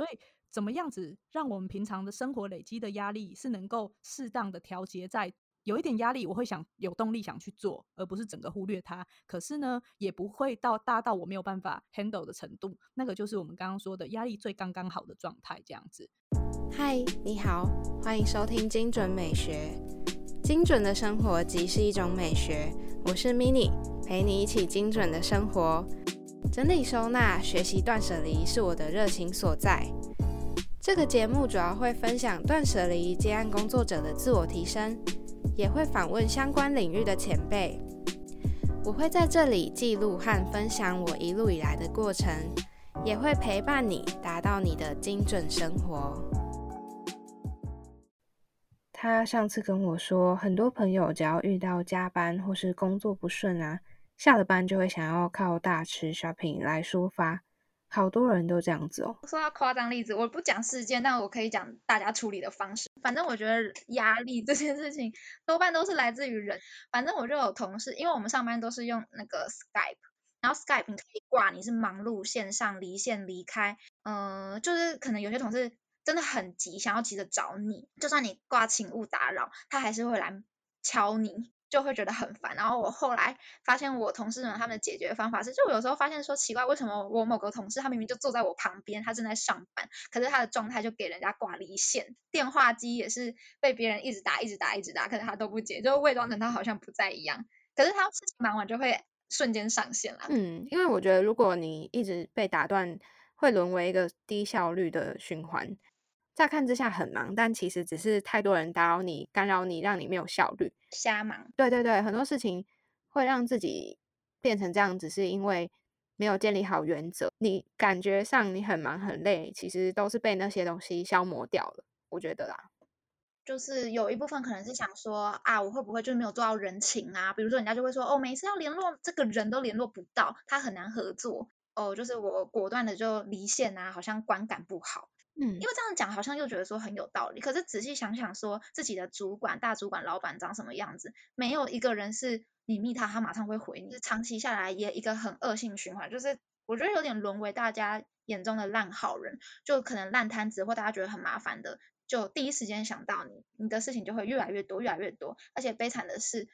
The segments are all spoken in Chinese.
所以怎么样子让我们平常的生活累积的压力是能够适当的调节在。有一点压力，我会想有动力想去做，而不是整个忽略它。可是呢，也不会到大到我没有办法 handle 的程度。那个就是我们刚刚说的压力最刚刚好的状态，这样子。嗨，你好，欢迎收听精准美学。精准的生活即是一种美学。我是 Mini，陪你一起精准的生活。整理收纳、学习断舍离是我的热情所在。这个节目主要会分享断舍离接案工作者的自我提升。也会访问相关领域的前辈，我会在这里记录和分享我一路以来的过程，也会陪伴你达到你的精准生活。他上次跟我说，很多朋友只要遇到加班或是工作不顺啊，下了班就会想要靠大吃 shopping 来抒发。好多人都这样子哦。说到夸张例子，我不讲事件，但我可以讲大家处理的方式。反正我觉得压力这件事情多半都是来自于人。反正我就有同事，因为我们上班都是用那个 Skype，然后 Skype 你可以挂你是忙碌、线上、离线、离开，嗯，就是可能有些同事真的很急，想要急着找你，就算你挂请勿打扰，他还是会来敲你。就会觉得很烦，然后我后来发现我同事们他们的解决方法是，就我有时候发现说奇怪，为什么我某个同事他明明就坐在我旁边，他正在上班，可是他的状态就给人家挂离线，电话机也是被别人一直打一直打一直打，可是他都不接，就伪装成他好像不在一样，可是他事情忙完就会瞬间上线了。嗯，因为我觉得如果你一直被打断，会沦为一个低效率的循环。乍看之下很忙，但其实只是太多人打扰你、干扰你，让你没有效率，瞎忙。对对对，很多事情会让自己变成这样，只是因为没有建立好原则。你感觉上你很忙很累，其实都是被那些东西消磨掉了。我觉得啦，就是有一部分可能是想说啊，我会不会就是没有做到人情啊？比如说人家就会说哦，每次要联络这个人都联络不到，他很难合作哦。就是我果断的就离线啊，好像观感不好。嗯，因为这样讲好像又觉得说很有道理，可是仔细想想，说自己的主管、大主管、老板长什么样子，没有一个人是你密他，他马上会回你。长期下来也一个很恶性循环，就是我觉得有点沦为大家眼中的烂好人，就可能烂摊子或大家觉得很麻烦的，就第一时间想到你，你的事情就会越来越多，越来越多。而且悲惨的是，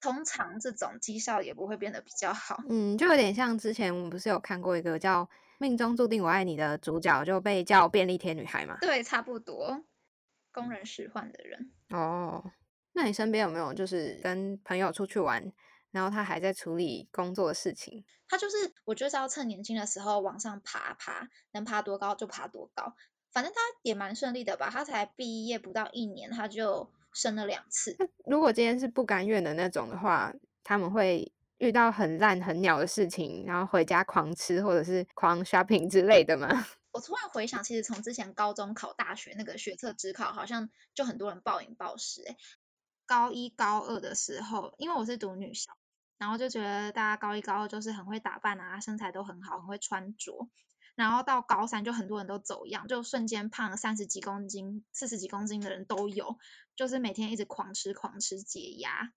通常这种绩效也不会变得比较好。嗯，就有点像之前我们不是有看过一个叫。命中注定我爱你的主角就被叫便利贴女孩嘛？对，差不多。工人使唤的人。哦，那你身边有没有就是跟朋友出去玩，然后他还在处理工作的事情？他就是，我就是要趁年轻的时候往上爬爬，能爬多高就爬多高。反正他也蛮顺利的吧？他才毕业不到一年，他就升了两次。如果今天是不甘愿的那种的话，他们会。遇到很烂很鸟的事情，然后回家狂吃或者是狂 shopping 之类的吗？我突然回想，其实从之前高中考大学那个学测只考，好像就很多人暴饮暴食。哎，高一高二的时候，因为我是读女校，然后就觉得大家高一高二就是很会打扮啊，身材都很好，很会穿着。然后到高三就很多人都走样，就瞬间胖了三十几公斤、四十几公斤的人都有，就是每天一直狂吃狂吃解压。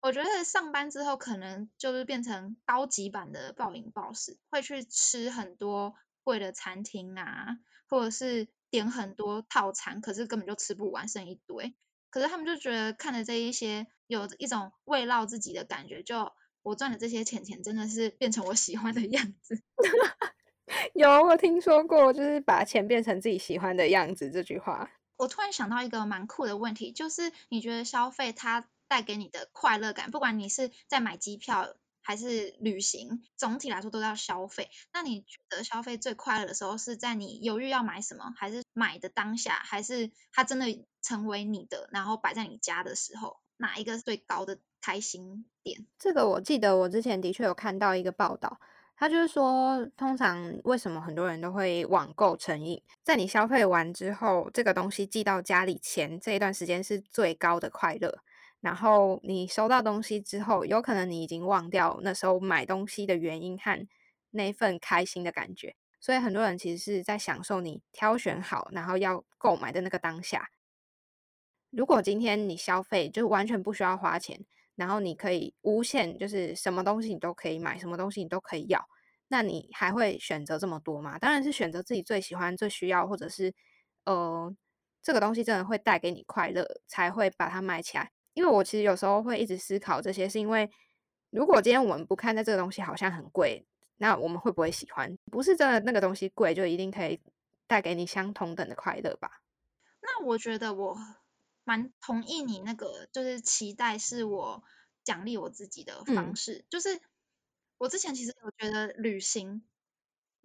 我觉得上班之后可能就是变成高级版的暴饮暴食，会去吃很多贵的餐厅啊，或者是点很多套餐，可是根本就吃不完，剩一堆。可是他们就觉得看着这一些，有一种慰劳自己的感觉，就我赚的这些钱钱真的是变成我喜欢的样子。有我听说过，就是把钱变成自己喜欢的样子这句话。我突然想到一个蛮酷的问题，就是你觉得消费它？带给你的快乐感，不管你是在买机票还是旅行，总体来说都要消费。那你觉得消费最快乐的时候是在你犹豫要买什么，还是买的当下，还是它真的成为你的，然后摆在你家的时候，哪一个最高的开心点？这个我记得我之前的确有看到一个报道，他就是说，通常为什么很多人都会网购成瘾，在你消费完之后，这个东西寄到家里前这一段时间是最高的快乐。然后你收到东西之后，有可能你已经忘掉那时候买东西的原因和那份开心的感觉，所以很多人其实是在享受你挑选好然后要购买的那个当下。如果今天你消费就完全不需要花钱，然后你可以无限就是什么东西你都可以买，什么东西你都可以要，那你还会选择这么多吗？当然是选择自己最喜欢、最需要，或者是呃，这个东西真的会带给你快乐，才会把它买起来。因为我其实有时候会一直思考这些，是因为如果今天我们不看待这个东西好像很贵，那我们会不会喜欢？不是真的那个东西贵，就一定可以带给你相同等的快乐吧？那我觉得我蛮同意你那个，就是期待是我奖励我自己的方式。就是我之前其实有觉得旅行，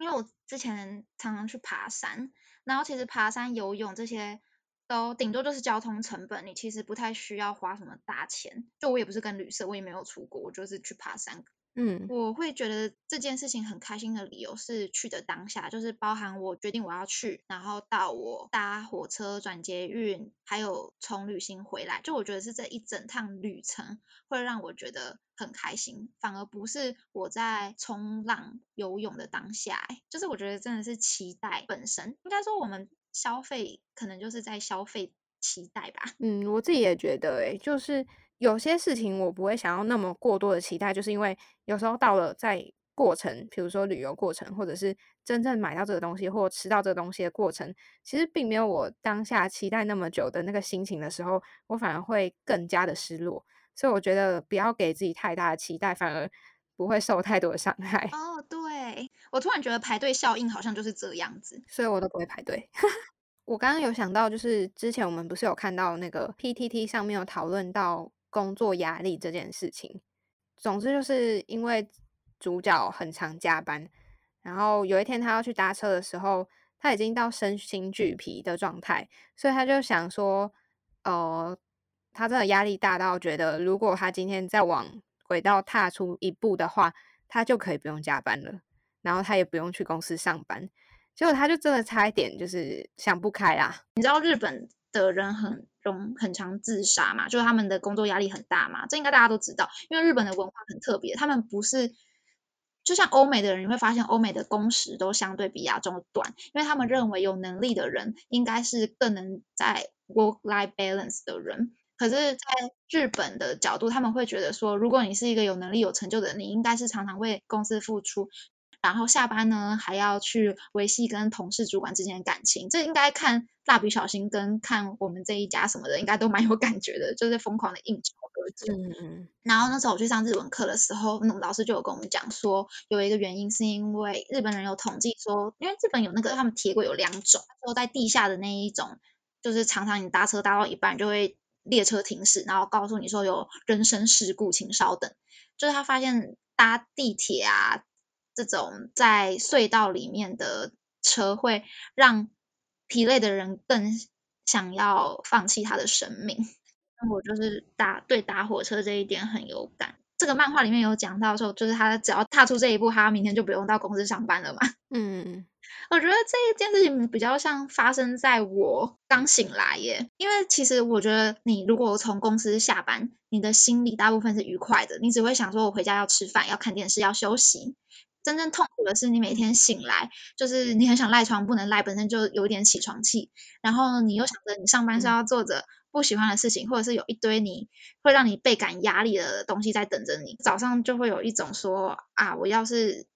因为我之前常常去爬山，然后其实爬山、游泳这些都顶多就是交通成本，你其实不太需要花什么大钱。就我也不是跟旅社，我也没有出国，我就是去爬山。嗯，我会觉得这件事情很开心的理由是去的当下，就是包含我决定我要去，然后到我搭火车转捷运，还有从旅行回来，就我觉得是这一整趟旅程会让我觉得很开心，反而不是我在冲浪游泳的当下，就是我觉得真的是期待本身，应该说我们消费可能就是在消费期待吧。嗯，我自己也觉得，诶，就是。有些事情我不会想要那么过多的期待，就是因为有时候到了在过程，比如说旅游过程，或者是真正买到这个东西或吃到这个东西的过程，其实并没有我当下期待那么久的那个心情的时候，我反而会更加的失落。所以我觉得不要给自己太大的期待，反而不会受太多的伤害。哦，对，我突然觉得排队效应好像就是这样子，所以我都不会排队。我刚刚有想到，就是之前我们不是有看到那个 PTT 上面有讨论到。工作压力这件事情，总之就是因为主角很常加班，然后有一天他要去搭车的时候，他已经到身心俱疲的状态，所以他就想说，呃，他真的压力大到觉得，如果他今天再往轨道踏出一步的话，他就可以不用加班了，然后他也不用去公司上班，结果他就真的差一点就是想不开啊！你知道日本的人很。中很常自杀嘛，就是他们的工作压力很大嘛，这应该大家都知道。因为日本的文化很特别，他们不是就像欧美的人，你会发现欧美的工时都相对比亚洲短，因为他们认为有能力的人应该是更能在 work life balance 的人。可是，在日本的角度，他们会觉得说，如果你是一个有能力、有成就的人，你应该是常常为公司付出。然后下班呢，还要去维系跟同事、主管之间的感情，这应该看蜡笔小新跟看我们这一家什么的，应该都蛮有感觉的，就是疯狂的应酬。嗯嗯。然后那时候我去上日文课的时候，那老师就有跟我们讲说，有一个原因是因为日本人有统计说，因为日本有那个他们铁轨有两种，说在地下的那一种，就是常常你搭车搭到一半就会列车停驶，然后告诉你说有人身事故，请稍等。就是他发现搭地铁啊。这种在隧道里面的车会让疲累的人更想要放弃他的生命。那我就是搭对搭火车这一点很有感。这个漫画里面有讲到说，就是他只要踏出这一步，他明天就不用到公司上班了嘛。嗯，我觉得这一件事情比较像发生在我刚醒来耶。因为其实我觉得你如果从公司下班，你的心里大部分是愉快的，你只会想说我回家要吃饭、要看电视、要休息。真正痛苦的是，你每天醒来，就是你很想赖床，不能赖，本身就有点起床气。然后你又想着你上班是要做着不喜欢的事情，或者是有一堆你会让你倍感压力的东西在等着你。早上就会有一种说啊，我要是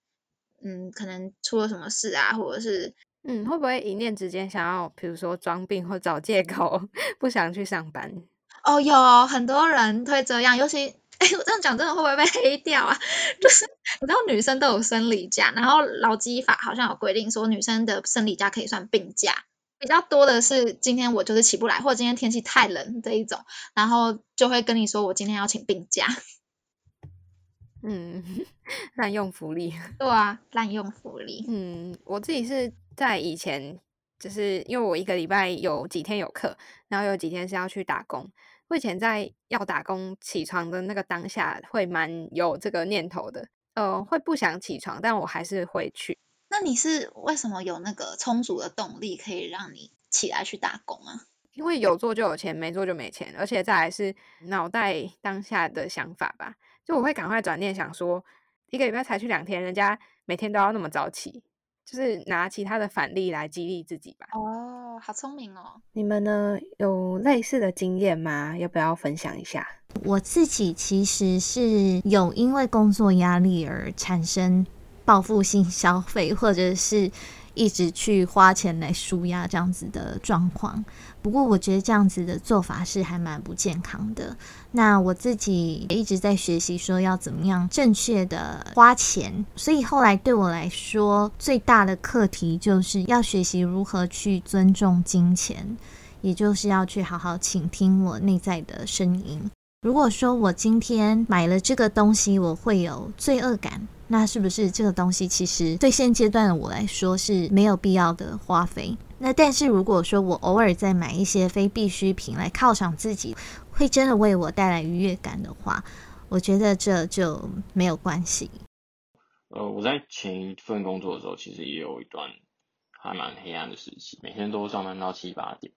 嗯，可能出了什么事啊，或者是嗯，会不会一念之间想要，比如说装病或找借口 不想去上班？哦，有很多人会这样，尤其。哎，我这样讲真的会不会被黑掉啊？就是你知道女生都有生理假，然后劳基法好像有规定说女生的生理假可以算病假。比较多的是今天我就是起不来，或者今天天气太冷这一种，然后就会跟你说我今天要请病假。嗯，滥用福利。对啊，滥用福利。嗯，我自己是在以前，就是因为我一个礼拜有几天有课，然后有几天是要去打工。我以前在要打工起床的那个当下，会蛮有这个念头的，呃，会不想起床，但我还是会去。那你是为什么有那个充足的动力可以让你起来去打工啊？因为有做就有钱，没做就没钱，而且再来是脑袋当下的想法吧，就我会赶快转念想说，一个礼拜才去两天，人家每天都要那么早起。就是拿其他的反例来激励自己吧。哦，好聪明哦！你们呢有类似的经验吗？要不要分享一下？我自己其实是有因为工作压力而产生报复性消费，或者是一直去花钱来舒压这样子的状况。不过，我觉得这样子的做法是还蛮不健康的。那我自己也一直在学习，说要怎么样正确的花钱。所以后来对我来说，最大的课题就是要学习如何去尊重金钱，也就是要去好好倾听我内在的声音。如果说我今天买了这个东西，我会有罪恶感，那是不是这个东西其实对现阶段的我来说是没有必要的花费？那但是如果说我偶尔在买一些非必需品来犒赏自己，会真的为我带来愉悦感的话，我觉得这就没有关系。呃，我在前一份工作的时候，其实也有一段还蛮黑暗的时期，每天都上班到七八点。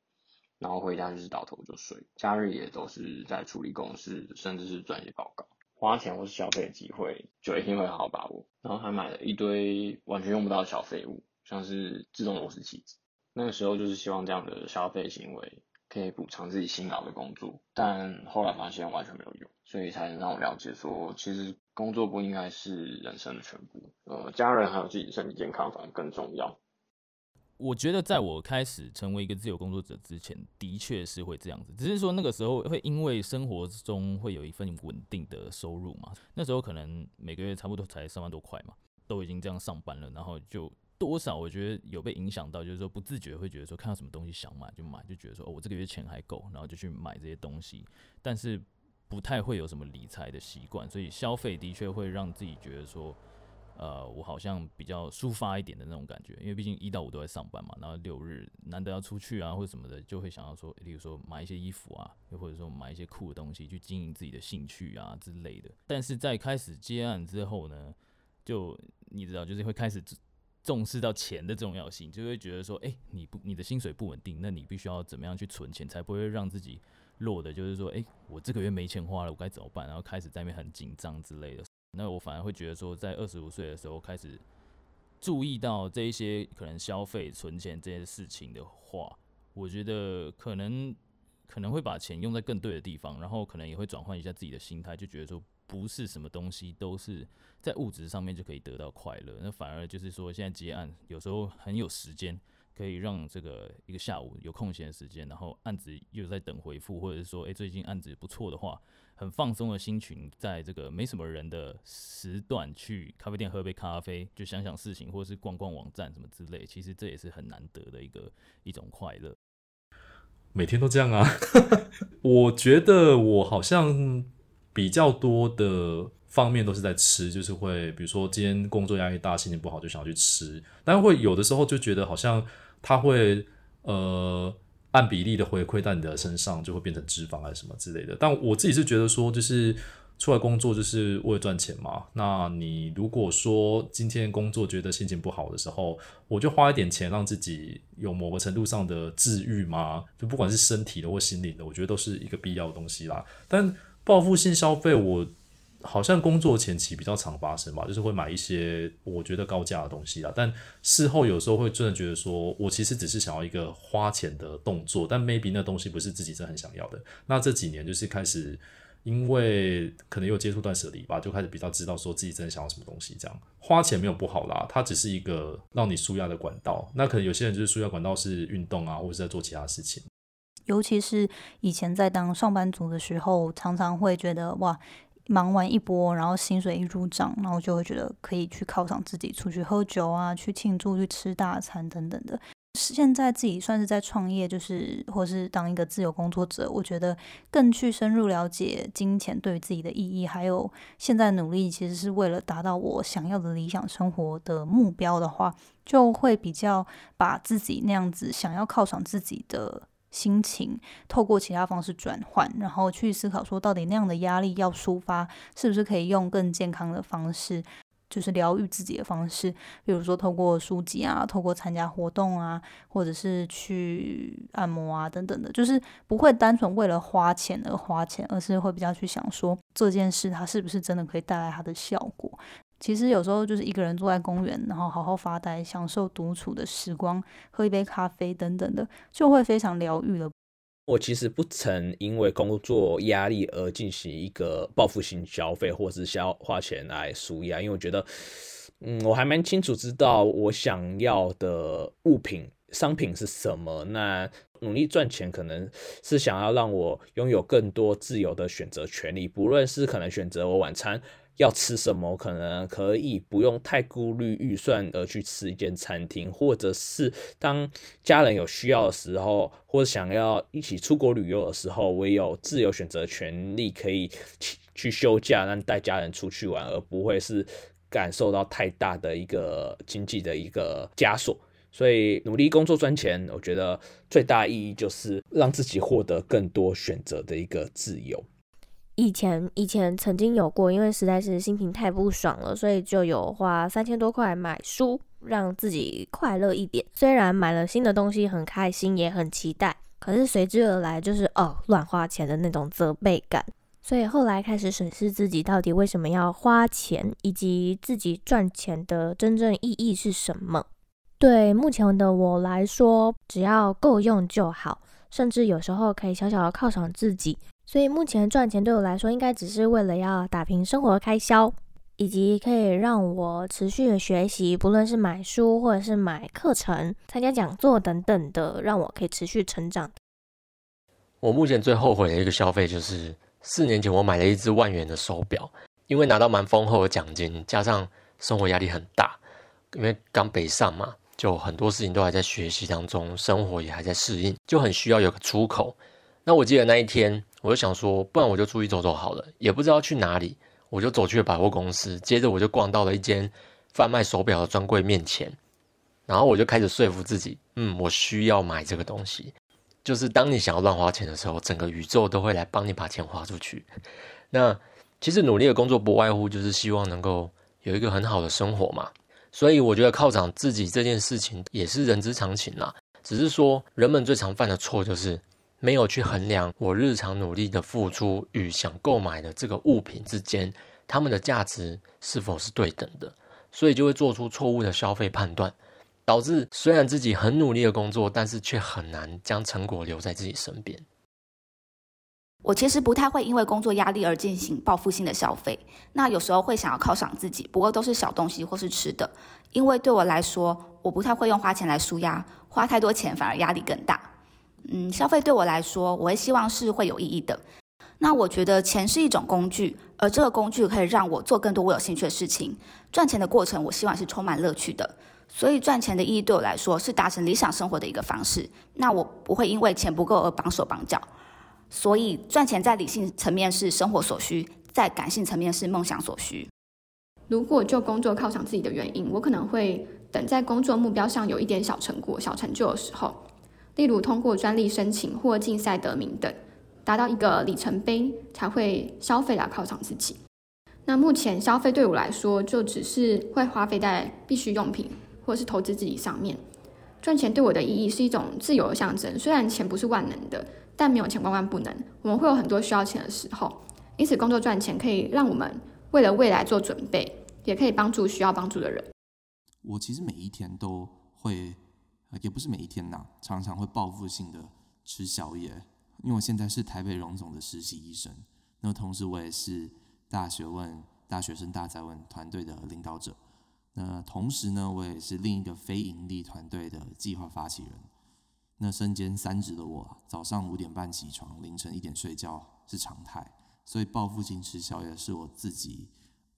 然后回家就是倒头就睡，假日也都是在处理公事，甚至是撰写报告。花钱或是消费的机会就一定会好好把握。然后还买了一堆完全用不到的小废物，像是自动螺丝起子。那个时候就是希望这样的消费行为可以补偿自己辛劳的工作，但后来发现完全没有用，所以才能让我了解说，其实工作不应该是人生的全部。呃，家人还有自己的身体健康反而更重要。我觉得在我开始成为一个自由工作者之前，的确是会这样子。只是说那个时候会因为生活中会有一份稳定的收入嘛，那时候可能每个月差不多才三万多块嘛，都已经这样上班了，然后就多少我觉得有被影响到，就是说不自觉会觉得说看到什么东西想买就买，就觉得说哦我这个月钱还够，然后就去买这些东西，但是不太会有什么理财的习惯，所以消费的确会让自己觉得说。呃，我好像比较抒发一点的那种感觉，因为毕竟一到五都在上班嘛，然后六日难得要出去啊或者什么的，就会想要说，例如说买一些衣服啊，又或者说买一些酷的东西去经营自己的兴趣啊之类的。但是在开始接案之后呢，就你知道，就是会开始重视到钱的重要性，就会觉得说，哎，你不你的薪水不稳定，那你必须要怎么样去存钱，才不会让自己落的，就是说，哎，我这个月没钱花了，我该怎么办？然后开始在那边很紧张之类的。那我反而会觉得说，在二十五岁的时候开始注意到这一些可能消费、存钱这些事情的话，我觉得可能可能会把钱用在更对的地方，然后可能也会转换一下自己的心态，就觉得说不是什么东西都是在物质上面就可以得到快乐，那反而就是说现在接案有时候很有时间，可以让这个一个下午有空闲时间，然后案子又在等回复，或者是说诶最近案子不错的话。很放松的心情，在这个没什么人的时段去咖啡店喝杯咖啡，就想想事情，或者是逛逛网站什么之类。其实这也是很难得的一个一种快乐。每天都这样啊？我觉得我好像比较多的方面都是在吃，就是会比如说今天工作压力大，心情不好就想要去吃，但会有的时候就觉得好像他会呃。按比例的回馈到你的身上，就会变成脂肪还是什么之类的。但我自己是觉得说，就是出来工作就是为了赚钱嘛。那你如果说今天工作觉得心情不好的时候，我就花一点钱让自己有某个程度上的治愈嘛，就不管是身体的或心灵的，我觉得都是一个必要的东西啦。但报复性消费，我。好像工作前期比较常发生吧，就是会买一些我觉得高价的东西啦。但事后有时候会真的觉得说，我其实只是想要一个花钱的动作，但 maybe 那东西不是自己真的很想要的。那这几年就是开始，因为可能又接触断舍离吧，就开始比较知道说自己真的想要什么东西。这样花钱没有不好啦，它只是一个让你舒压的管道。那可能有些人就是舒压管道是运动啊，或者在做其他事情。尤其是以前在当上班族的时候，常常会觉得哇。忙完一波，然后薪水一入账，然后就会觉得可以去犒赏自己，出去喝酒啊，去庆祝，去吃大餐等等的。现在自己算是在创业，就是或是当一个自由工作者，我觉得更去深入了解金钱对于自己的意义，还有现在努力其实是为了达到我想要的理想生活的目标的话，就会比较把自己那样子想要犒赏自己的。心情透过其他方式转换，然后去思考说，到底那样的压力要抒发，是不是可以用更健康的方式，就是疗愈自己的方式，比如说透过书籍啊，透过参加活动啊，或者是去按摩啊等等的，就是不会单纯为了花钱而花钱，而是会比较去想说这件事它是不是真的可以带来它的效果。其实有时候就是一个人坐在公园，然后好好发呆，享受独处的时光，喝一杯咖啡等等的，就会非常疗愈了。我其实不曾因为工作压力而进行一个报复性消费，或是消花钱来舒压，因为我觉得嗯，我还蛮清楚知道我想要的物品、商品是什么。那努力赚钱，可能是想要让我拥有更多自由的选择权利，不论是可能选择我晚餐。要吃什么，可能可以不用太顾虑预算而去吃一间餐厅，或者是当家人有需要的时候，或者想要一起出国旅游的时候，我有自由选择权利，可以去休假，让带家人出去玩，而不会是感受到太大的一个经济的一个枷锁。所以努力工作赚钱，我觉得最大意义就是让自己获得更多选择的一个自由。以前以前曾经有过，因为实在是心情太不爽了，所以就有花三千多块买书，让自己快乐一点。虽然买了新的东西很开心，也很期待，可是随之而来就是哦乱花钱的那种责备感。所以后来开始审视自己到底为什么要花钱，以及自己赚钱的真正意义是什么。对目前的我来说，只要够用就好，甚至有时候可以小小的犒赏自己。所以目前赚钱对我来说，应该只是为了要打平生活开销，以及可以让我持续的学习，不论是买书或者是买课程、参加讲座等等的，让我可以持续成长。我目前最后悔的一个消费就是四年前我买了一只万元的手表，因为拿到蛮丰厚的奖金，加上生活压力很大，因为刚北上嘛，就很多事情都还在学习当中，生活也还在适应，就很需要有个出口。那我记得那一天。我就想说，不然我就出去走走好了，也不知道去哪里，我就走去了百货公司。接着我就逛到了一间贩卖手表的专柜面前，然后我就开始说服自己，嗯，我需要买这个东西。就是当你想要乱花钱的时候，整个宇宙都会来帮你把钱花出去。那其实努力的工作不外乎就是希望能够有一个很好的生活嘛。所以我觉得犒赏自己这件事情也是人之常情啦。只是说人们最常犯的错就是。没有去衡量我日常努力的付出与想购买的这个物品之间，他们的价值是否是对等的，所以就会做出错误的消费判断，导致虽然自己很努力的工作，但是却很难将成果留在自己身边。我其实不太会因为工作压力而进行报复性的消费，那有时候会想要犒赏自己，不过都是小东西或是吃的，因为对我来说，我不太会用花钱来舒压，花太多钱反而压力更大。嗯，消费对我来说，我会希望是会有意义的。那我觉得钱是一种工具，而这个工具可以让我做更多我有兴趣的事情。赚钱的过程，我希望是充满乐趣的。所以赚钱的意义对我来说，是达成理想生活的一个方式。那我不会因为钱不够而绑手绑脚。所以赚钱在理性层面是生活所需，在感性层面是梦想所需。如果就工作犒赏自己的原因，我可能会等在工作目标上有一点小成果、小成就的时候。例如通过专利申请或竞赛得名等，达到一个里程碑，才会消费来犒赏自己。那目前消费对我来说，就只是会花费在必需用品或是投资自己上面。赚钱对我的意义是一种自由的象征。虽然钱不是万能的，但没有钱万万不能。我们会有很多需要钱的时候，因此工作赚钱可以让我们为了未来做准备，也可以帮助需要帮助的人。我其实每一天都会。也不是每一天呐，常常会报复性的吃宵夜。因为我现在是台北荣总的实习医生，那同时我也是大学问大学生大在问团队的领导者。那同时呢，我也是另一个非盈利团队的计划发起人。那身兼三职的我，早上五点半起床，凌晨一点睡觉是常态。所以报复性吃宵夜是我自己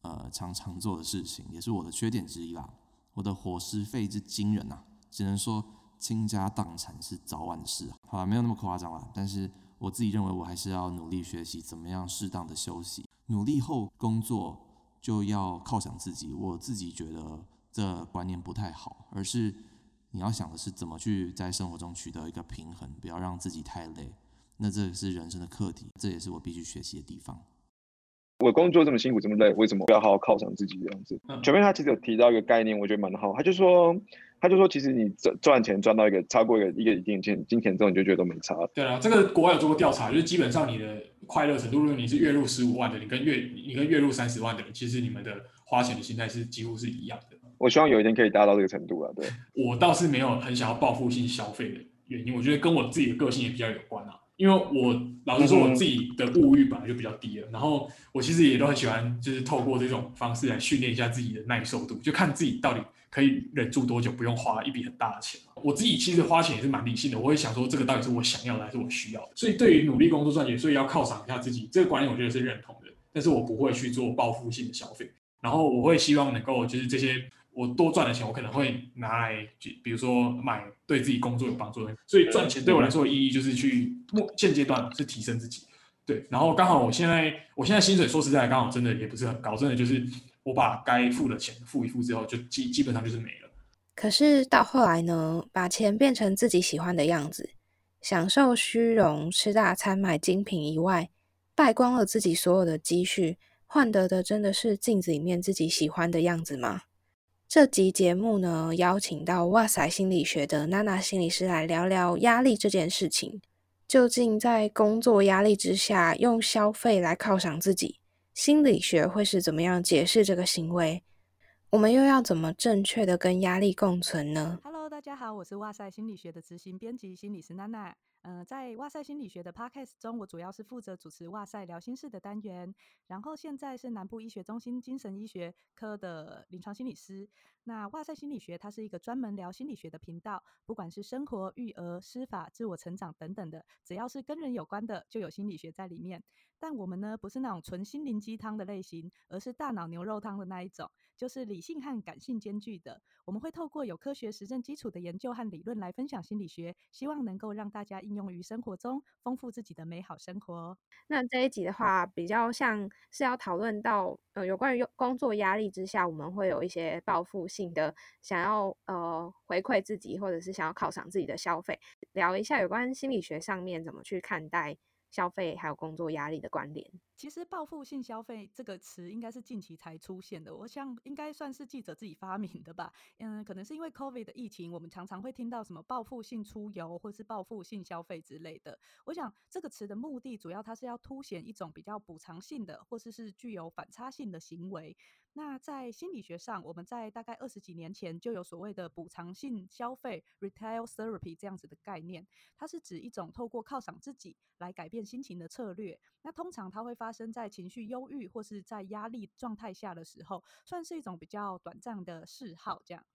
呃常常做的事情，也是我的缺点之一啦。我的伙食费之惊人呐！只能说倾家荡产是早晚的事啊，好吧，没有那么夸张啦。但是我自己认为，我还是要努力学习怎么样适当的休息。努力后工作就要犒赏自己，我自己觉得这观念不太好，而是你要想的是怎么去在生活中取得一个平衡，不要让自己太累。那这是人生的课题，这也是我必须学习的地方。我工作这么辛苦这么累，为什么不要好好犒赏自己这样子？前面他其实有提到一个概念，我觉得蛮好，他就说。他就说，其实你赚赚钱赚到一个超过一个一个一定金金钱之后，你就觉得都没差。对啊，这个国外有做过调查，就是基本上你的快乐程度，如果你是月入十五万的，你跟月你跟月入三十万的人，其实你们的花钱的心态是几乎是一样的。我希望有一天可以达到这个程度啊！对，我倒是没有很想要报复性消费的原因，我觉得跟我自己的个性也比较有关啊。因为我老实说，我自己的物欲本来就比较低了，然后我其实也都很喜欢，就是透过这种方式来训练一下自己的耐受度，就看自己到底可以忍住多久，不用花一笔很大的钱。我自己其实花钱也是蛮理性的，我会想说这个到底是我想要的还是我需要的。所以对于努力工作赚钱，所以要犒赏一下自己，这个观念我觉得是认同的。但是我不会去做报复性的消费，然后我会希望能够就是这些。我多赚的钱，我可能会拿来，比如说买对自己工作有帮助的。所以赚钱对我来说的意义就是去目现阶段是提升自己。对，然后刚好我现在我现在薪水说实在刚好真的也不是很高，真的就是我把该付的钱付一付之后，就基基本上就是没了。可是到后来呢，把钱变成自己喜欢的样子，享受虚荣、吃大餐、买精品以外，败光了自己所有的积蓄，换得的真的是镜子里面自己喜欢的样子吗？这集节目呢，邀请到哇塞心理学的娜娜心理师来聊聊压力这件事情。究竟在工作压力之下，用消费来犒赏自己，心理学会是怎么样解释这个行为？我们又要怎么正确的跟压力共存呢？Hello，大家好，我是哇塞心理学的执行编辑心理师娜娜。嗯，在哇塞心理学的 podcast 中，我主要是负责主持哇塞聊心事的单元。然后现在是南部医学中心精神医学科的临床心理师。那哇塞心理学它是一个专门聊心理学的频道，不管是生活、育儿、司法、自我成长等等的，只要是跟人有关的，就有心理学在里面。但我们呢，不是那种纯心灵鸡汤的类型，而是大脑牛肉汤的那一种，就是理性和感性兼具的。我们会透过有科学实证基础的研究和理论来分享心理学，希望能够让大家应用于生活中，丰富自己的美好生活。那这一集的话，比较像是要讨论到，呃，有关于工作压力之下，我们会有一些报复性的想要呃回馈自己，或者是想要犒赏自己的消费，聊一下有关心理学上面怎么去看待。消费还有工作压力的关联。其实“报复性消费”这个词应该是近期才出现的，我想应该算是记者自己发明的吧。嗯，可能是因为 COVID 的疫情，我们常常会听到什么报复性出游或是报复性消费之类的。我想这个词的目的，主要它是要凸显一种比较补偿性的，或者是具有反差性的行为。那在心理学上，我们在大概二十几年前就有所谓的补偿性消费 （retail therapy） 这样子的概念，它是指一种透过犒赏自己来改变心情的策略。那通常它会发生在情绪忧郁或是在压力状态下的时候，算是一种比较短暂的嗜好，这样。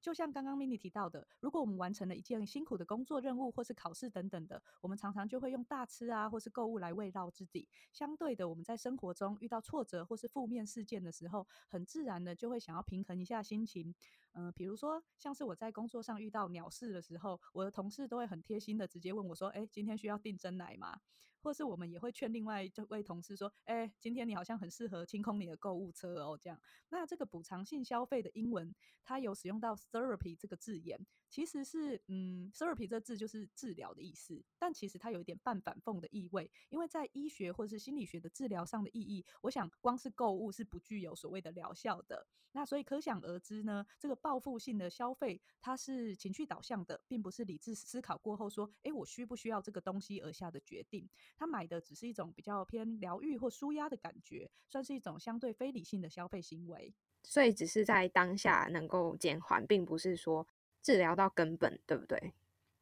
就像刚刚 Mini 提到的，如果我们完成了一件辛苦的工作任务，或是考试等等的，我们常常就会用大吃啊，或是购物来慰劳自己。相对的，我们在生活中遇到挫折或是负面事件的时候，很自然的就会想要平衡一下心情。嗯，比如说像是我在工作上遇到鸟事的时候，我的同事都会很贴心的直接问我说：“哎，今天需要订真奶吗？”或是我们也会劝另外这位同事说：“哎，今天你好像很适合清空你的购物车哦。”这样，那这个补偿性消费的英文，它有使用到 therapy 这个字眼，其实是嗯，therapy 这字就是治疗的意思，但其实它有一点半反讽的意味，因为在医学或者是心理学的治疗上的意义，我想光是购物是不具有所谓的疗效的。那所以可想而知呢，这个报复性的消费，它是情绪导向的，并不是理智思考过后说，哎，我需不需要这个东西而下的决定。他买的只是一种比较偏疗愈或舒压的感觉，算是一种相对非理性的消费行为。所以只是在当下能够减缓，并不是说治疗到根本，对不对？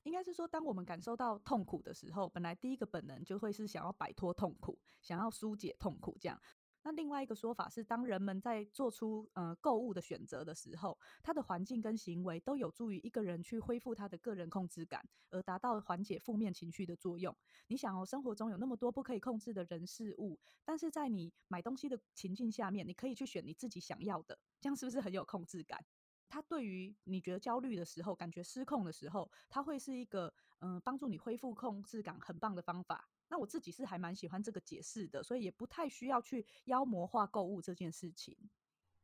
应该是说，当我们感受到痛苦的时候，本来第一个本能就会是想要摆脱痛苦，想要疏解痛苦，这样。那另外一个说法是，当人们在做出呃购物的选择的时候，他的环境跟行为都有助于一个人去恢复他的个人控制感，而达到缓解负面情绪的作用。你想哦，生活中有那么多不可以控制的人事物，但是在你买东西的情境下面，你可以去选你自己想要的，这样是不是很有控制感？它对于你觉得焦虑的时候、感觉失控的时候，它会是一个嗯帮助你恢复控制感很棒的方法。那我自己是还蛮喜欢这个解释的，所以也不太需要去妖魔化购物这件事情。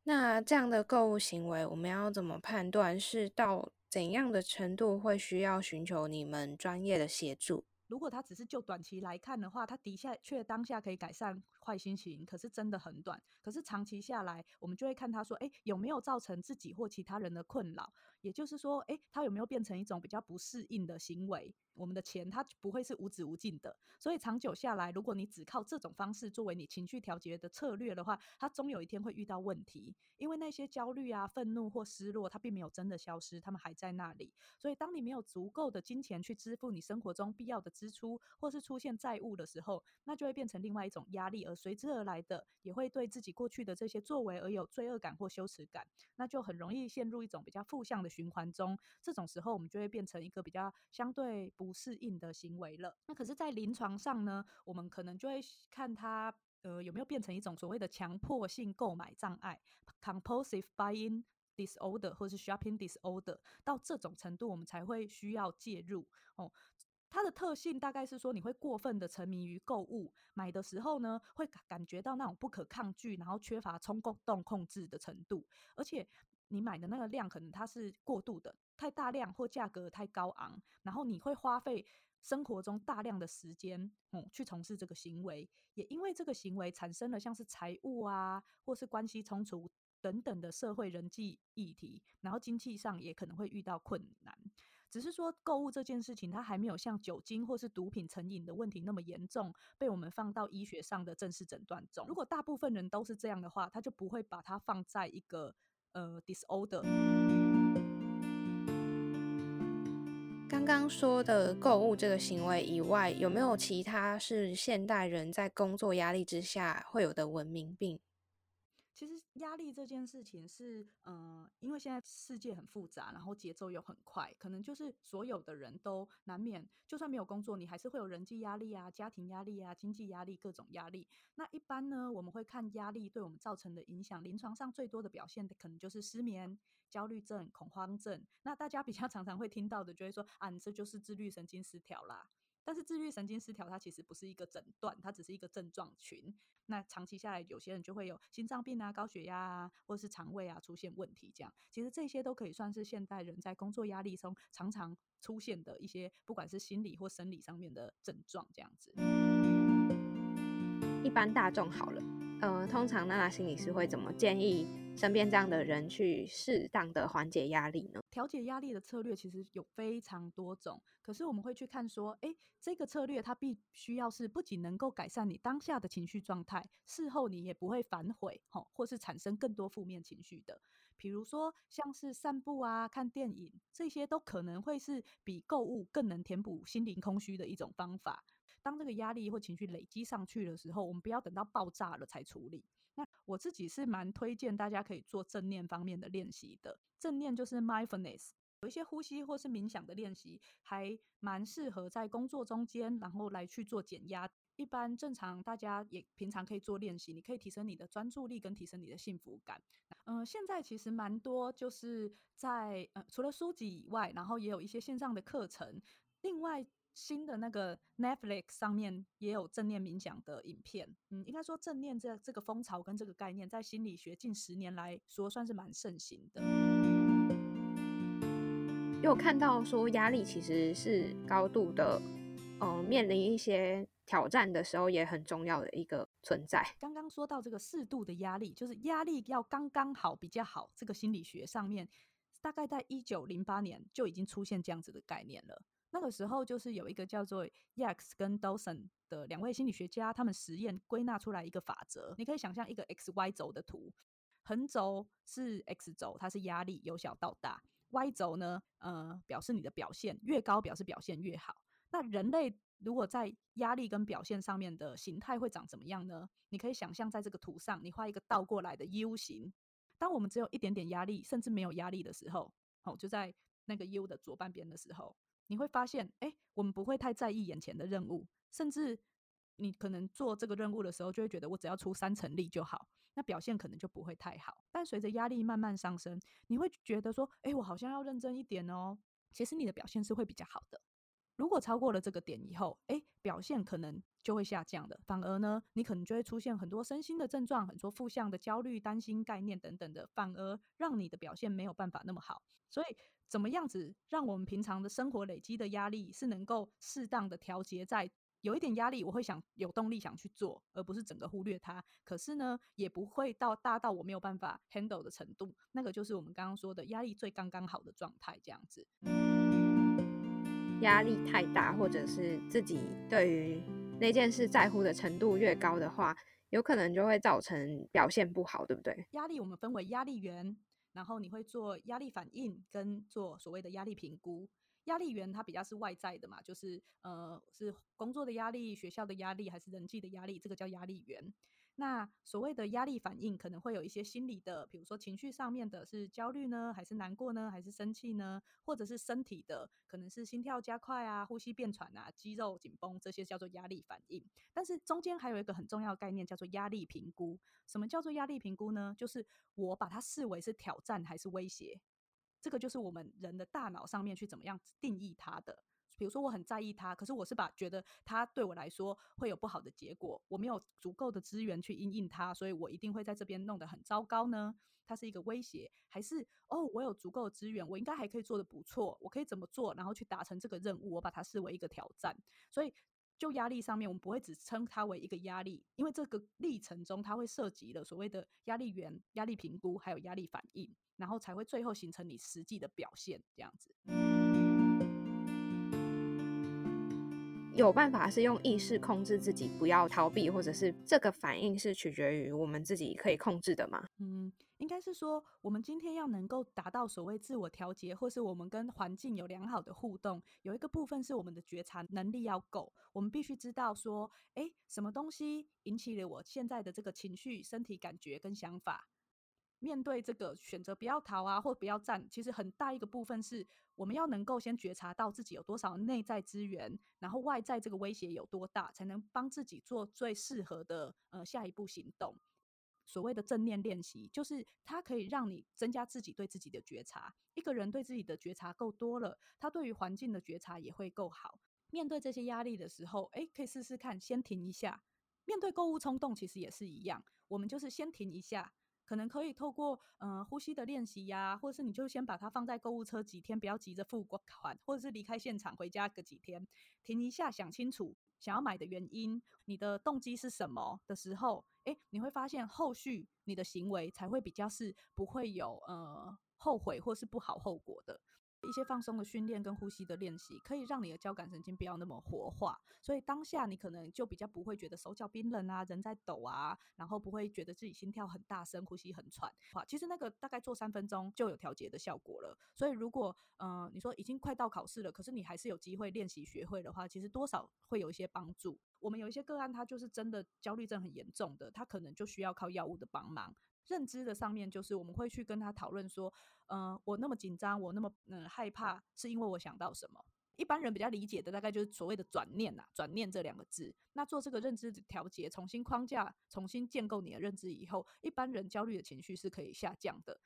那这样的购物行为，我们要怎么判断是到怎样的程度会需要寻求你们专业的协助？如果他只是就短期来看的话，他的确当下可以改善坏心情，可是真的很短。可是长期下来，我们就会看他说，哎，有没有造成自己或其他人的困扰？也就是说，诶，他有没有变成一种比较不适应的行为？我们的钱它不会是无止无尽的，所以长久下来，如果你只靠这种方式作为你情绪调节的策略的话，它终有一天会遇到问题。因为那些焦虑啊、愤怒或失落，它并没有真的消失，它们还在那里。所以，当你没有足够的金钱去支付你生活中必要的支出，或是出现债务的时候，那就会变成另外一种压力，而随之而来的也会对自己过去的这些作为而有罪恶感或羞耻感，那就很容易陷入一种比较负向的循环中。这种时候，我们就会变成一个比较相对不适应的行为了。那可是，在临床上呢，我们可能就会看它。呃，有没有变成一种所谓的强迫性购买障碍 （compulsive buying disorder） 或是 shopping disorder？到这种程度，我们才会需要介入哦。它的特性大概是说，你会过分的沉迷于购物，买的时候呢，会感觉到那种不可抗拒，然后缺乏冲动控制的程度，而且你买的那个量可能它是过度的，太大量或价格太高昂，然后你会花费。生活中大量的时间，嗯，去从事这个行为，也因为这个行为产生了像是财务啊，或是关系冲突等等的社会人际议题，然后经济上也可能会遇到困难。只是说购物这件事情，它还没有像酒精或是毒品成瘾的问题那么严重，被我们放到医学上的正式诊断中。如果大部分人都是这样的话，他就不会把它放在一个呃 disorder。刚刚说的购物这个行为以外，有没有其他是现代人在工作压力之下会有的文明病？其实压力这件事情是，嗯，因为现在世界很复杂，然后节奏又很快，可能就是所有的人都难免，就算没有工作，你还是会有人际压力啊、家庭压力啊、经济压力各种压力。那一般呢，我们会看压力对我们造成的影响，临床上最多的表现的可能就是失眠、焦虑症、恐慌症。那大家比较常常会听到的，就会说啊，你这就是自律神经失调啦。但是自律神经失调，它其实不是一个诊断，它只是一个症状群。那长期下来，有些人就会有心脏病啊、高血压啊，或者是肠胃啊出现问题。这样，其实这些都可以算是现代人在工作压力中常常出现的一些，不管是心理或生理上面的症状。这样子，一般大众好了，呃，通常娜娜心理师会怎么建议？身边这样的人去适当的缓解压力呢？调节压力的策略其实有非常多种，可是我们会去看说，哎，这个策略它必须要是不仅能够改善你当下的情绪状态，事后你也不会反悔，吼，或是产生更多负面情绪的。比如说像是散步啊、看电影，这些都可能会是比购物更能填补心灵空虚的一种方法。当这个压力或情绪累积上去的时候，我们不要等到爆炸了才处理。那我自己是蛮推荐大家可以做正念方面的练习的。正念就是 mindfulness，有一些呼吸或是冥想的练习，还蛮适合在工作中间，然后来去做减压。一般正常大家也平常可以做练习，你可以提升你的专注力跟提升你的幸福感。嗯，现在其实蛮多就是在呃除了书籍以外，然后也有一些线上的课程。另外。新的那个 Netflix 上面也有正念冥想的影片，嗯，应该说正念这这个风潮跟这个概念，在心理学近十年来说算是蛮盛行的。有看到说压力其实是高度的，呃，面临一些挑战的时候也很重要的一个存在。刚刚说到这个适度的压力，就是压力要刚刚好比较好，这个心理学上面大概在一九零八年就已经出现这样子的概念了。那个时候就是有一个叫做 Yax 跟 Dawson 的两位心理学家，他们实验归纳出来一个法则。你可以想象一个 x y 轴的图，横轴是 x 轴，它是压力由小到大；y 轴呢，呃，表示你的表现越高，表示表现越好。那人类如果在压力跟表现上面的形态会长怎么样呢？你可以想象在这个图上，你画一个倒过来的 U 型。当我们只有一点点压力，甚至没有压力的时候，哦，就在那个 U 的左半边的时候。你会发现，哎，我们不会太在意眼前的任务，甚至你可能做这个任务的时候，就会觉得我只要出三成力就好，那表现可能就不会太好。但随着压力慢慢上升，你会觉得说，哎，我好像要认真一点哦。其实你的表现是会比较好的。如果超过了这个点以后，哎，表现可能就会下降的。反而呢，你可能就会出现很多身心的症状，很多负向的焦虑、担心、概念等等的，反而让你的表现没有办法那么好。所以。怎么样子让我们平常的生活累积的压力是能够适当的调节在有一点压力，我会想有动力想去做，而不是整个忽略它。可是呢，也不会到大到我没有办法 handle 的程度。那个就是我们刚刚说的压力最刚刚好的状态，这样子。压力太大，或者是自己对于那件事在乎的程度越高的话，有可能就会造成表现不好，对不对？压力我们分为压力源，然后你会做压力反应跟做所谓的压力评估。压力源它比较是外在的嘛，就是呃是工作的压力、学校的压力还是人际的压力，这个叫压力源。那所谓的压力反应可能会有一些心理的，比如说情绪上面的是焦虑呢，还是难过呢，还是生气呢，或者是身体的，可能是心跳加快啊、呼吸变喘啊、肌肉紧绷，这些叫做压力反应。但是中间还有一个很重要的概念叫做压力评估。什么叫做压力评估呢？就是我把它视为是挑战还是威胁。这个就是我们人的大脑上面去怎么样定义它的。比如说我很在意他，可是我是把觉得他对我来说会有不好的结果，我没有足够的资源去应应他，所以我一定会在这边弄得很糟糕呢？他是一个威胁，还是哦我有足够的资源，我应该还可以做得不错，我可以怎么做，然后去达成这个任务？我把它视为一个挑战。所以就压力上面，我们不会只称它为一个压力，因为这个历程中它会涉及了所谓的压力源、压力评估，还有压力反应。然后才会最后形成你实际的表现，这样子。有办法是用意识控制自己，不要逃避，或者是这个反应是取决于我们自己可以控制的吗？嗯，应该是说，我们今天要能够达到所谓自我调节，或是我们跟环境有良好的互动，有一个部分是我们的觉察能力要够。我们必须知道说，哎，什么东西引起了我现在的这个情绪、身体感觉跟想法。面对这个选择，不要逃啊，或不要战，其实很大一个部分是我们要能够先觉察到自己有多少内在资源，然后外在这个威胁有多大，才能帮自己做最适合的呃下一步行动。所谓的正念练习，就是它可以让你增加自己对自己的觉察。一个人对自己的觉察够多了，他对于环境的觉察也会够好。面对这些压力的时候，诶，可以试试看，先停一下。面对购物冲动，其实也是一样，我们就是先停一下。可能可以透过呃呼吸的练习呀，或者是你就先把它放在购物车几天，不要急着付款，或者是离开现场回家个几天，停一下，想清楚想要买的原因，你的动机是什么的时候，哎，你会发现后续你的行为才会比较是不会有呃后悔或是不好后果的。一些放松的训练跟呼吸的练习，可以让你的交感神经不要那么活化，所以当下你可能就比较不会觉得手脚冰冷啊，人在抖啊，然后不会觉得自己心跳很大声，呼吸很喘。哇，其实那个大概做三分钟就有调节的效果了。所以如果嗯你说已经快到考试了，可是你还是有机会练习学会的话，其实多少会有一些帮助。我们有一些个案，他就是真的焦虑症很严重的，他可能就需要靠药物的帮忙。认知的上面，就是我们会去跟他讨论说，嗯，我那么紧张，我那么嗯害怕，是因为我想到什么？一般人比较理解的，大概就是所谓的转念呐，转念这两个字。那做这个认知调节，重新框架，重新建构你的认知以后，一般人焦虑的情绪是可以下降的。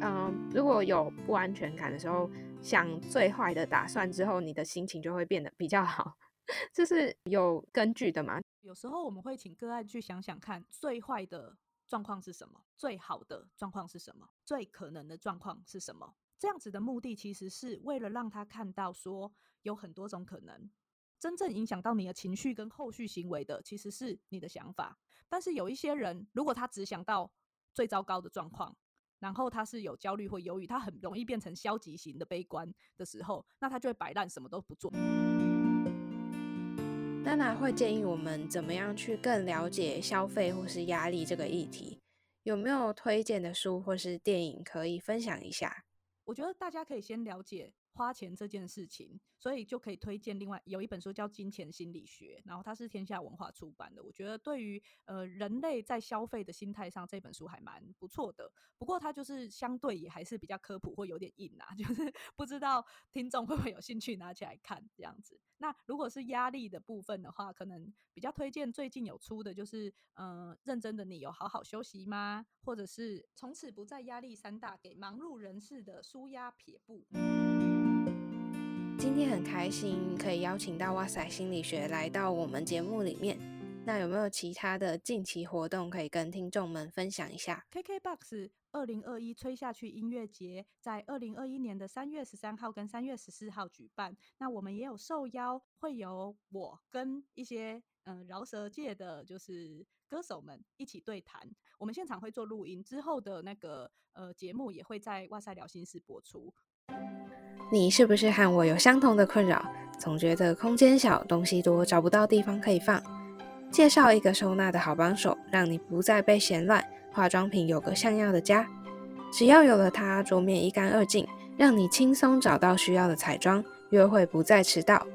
嗯，如果有不安全感的时候，想最坏的打算之后，你的心情就会变得比较好，这是有根据的嘛？有时候我们会请个案去想想看，最坏的状况是什么，最好的状况是什么，最可能的状况是什么。这样子的目的其实是为了让他看到，说有很多种可能。真正影响到你的情绪跟后续行为的，其实是你的想法。但是有一些人，如果他只想到最糟糕的状况，然后他是有焦虑或忧郁，他很容易变成消极型的悲观的时候，那他就会摆烂，什么都不做。娜娜会建议我们怎么样去更了解消费或是压力这个议题？有没有推荐的书或是电影可以分享一下？我觉得大家可以先了解。花钱这件事情，所以就可以推荐另外有一本书叫《金钱心理学》，然后它是天下文化出版的。我觉得对于呃人类在消费的心态上，这本书还蛮不错的。不过它就是相对也还是比较科普或有点硬啊，就是不知道听众会不会有兴趣拿起来看这样子。那如果是压力的部分的话，可能比较推荐最近有出的就是嗯，认真的你有好好休息吗？或者是从此不再压力山大，给忙碌人士的舒压撇步。今天很开心可以邀请到哇塞心理学来到我们节目里面。那有没有其他的近期活动可以跟听众们分享一下？KKBOX。二零二一吹下去音乐节在二零二一年的三月十三号跟三月十四号举办。那我们也有受邀，会有我跟一些嗯饶舌界的就是歌手们一起对谈。我们现场会做录音，之后的那个呃节目也会在哇塞聊心事播出。你是不是和我有相同的困扰？总觉得空间小，东西多，找不到地方可以放。介绍一个收纳的好帮手，让你不再被嫌乱，化妆品有个像样的家。只要有了它，桌面一干二净，让你轻松找到需要的彩妆，约会不再迟到。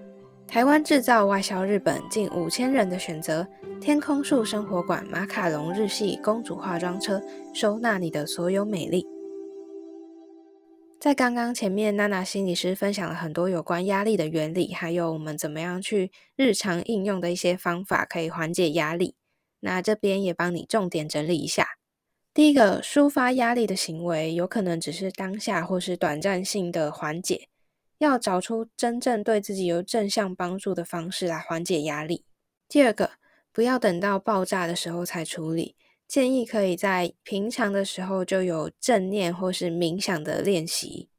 台湾制造，外销日本，近五千人的选择。天空树生活馆，马卡龙日系公主化妆车，收纳你的所有美丽。在刚刚前面，娜娜心理师分享了很多有关压力的原理，还有我们怎么样去日常应用的一些方法，可以缓解压力。那这边也帮你重点整理一下。第一个，抒发压力的行为，有可能只是当下或是短暂性的缓解，要找出真正对自己有正向帮助的方式来缓解压力。第二个，不要等到爆炸的时候才处理。建议可以在平常的时候就有正念或是冥想的练习。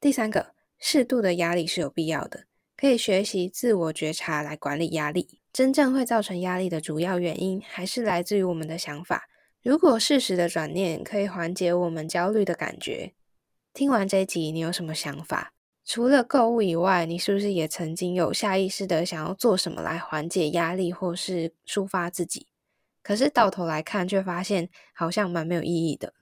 第三个，适度的压力是有必要的，可以学习自我觉察来管理压力。真正会造成压力的主要原因，还是来自于我们的想法。如果适时的转念可以缓解我们焦虑的感觉。听完这集，你有什么想法？除了购物以外，你是不是也曾经有下意识的想要做什么来缓解压力，或是抒发自己？可是到头来看，却发现好像蛮没有意义的。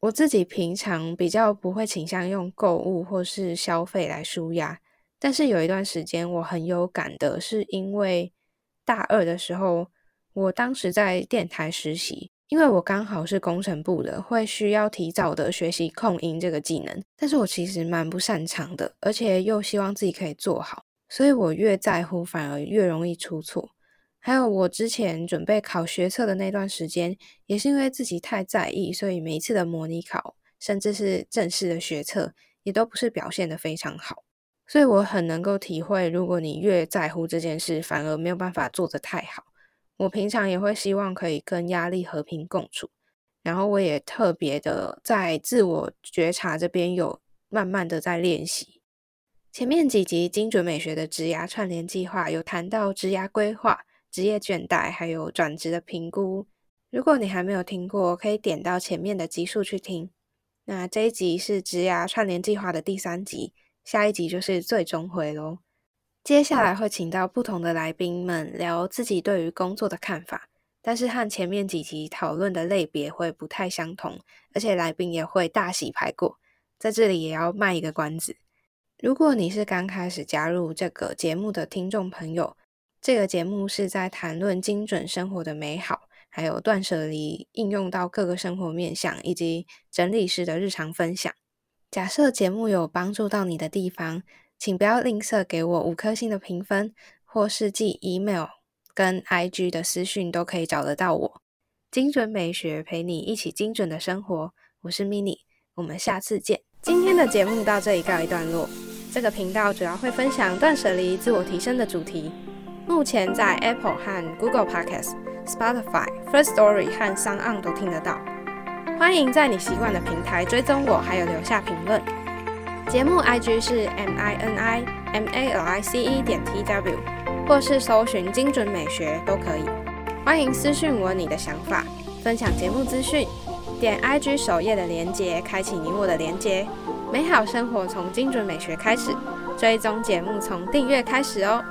我自己平常比较不会倾向用购物或是消费来舒压，但是有一段时间我很有感的，是因为大二的时候，我当时在电台实习，因为我刚好是工程部的，会需要提早的学习控音这个技能，但是我其实蛮不擅长的，而且又希望自己可以做好，所以我越在乎，反而越容易出错。还有我之前准备考学测的那段时间，也是因为自己太在意，所以每一次的模拟考，甚至是正式的学测，也都不是表现的非常好。所以我很能够体会，如果你越在乎这件事，反而没有办法做得太好。我平常也会希望可以跟压力和平共处，然后我也特别的在自我觉察这边有慢慢的在练习。前面几集精准美学的职涯串联计划有谈到职涯规划。职业倦怠，还有转职的评估。如果你还没有听过，可以点到前面的集数去听。那这一集是职涯串联计划的第三集，下一集就是最终回喽。接下来会请到不同的来宾们聊自己对于工作的看法，但是和前面几集讨论的类别会不太相同，而且来宾也会大洗牌过。在这里也要卖一个关子，如果你是刚开始加入这个节目的听众朋友。这个节目是在谈论精准生活的美好，还有断舍离应用到各个生活面向，以及整理师的日常分享。假设节目有帮助到你的地方，请不要吝啬给我五颗星的评分，或是寄 email 跟 IG 的私讯都可以找得到我。精准美学陪你一起精准的生活，我是 Mini，我们下次见。今天的节目到这里告一段落。这个频道主要会分享断舍离、自我提升的主题。目前在 Apple 和 Google Podcasts、Spotify、First Story 和 s o n 都听得到。欢迎在你习惯的平台追踪我，还有留下评论。节目 IG 是 M I N I M A L I C E 点 T W，或是搜寻精准美学都可以。欢迎私讯我你的想法，分享节目资讯。点 IG 首页的连接，开启你我的连接。美好生活从精准美学开始，追踪节目从订阅开始哦。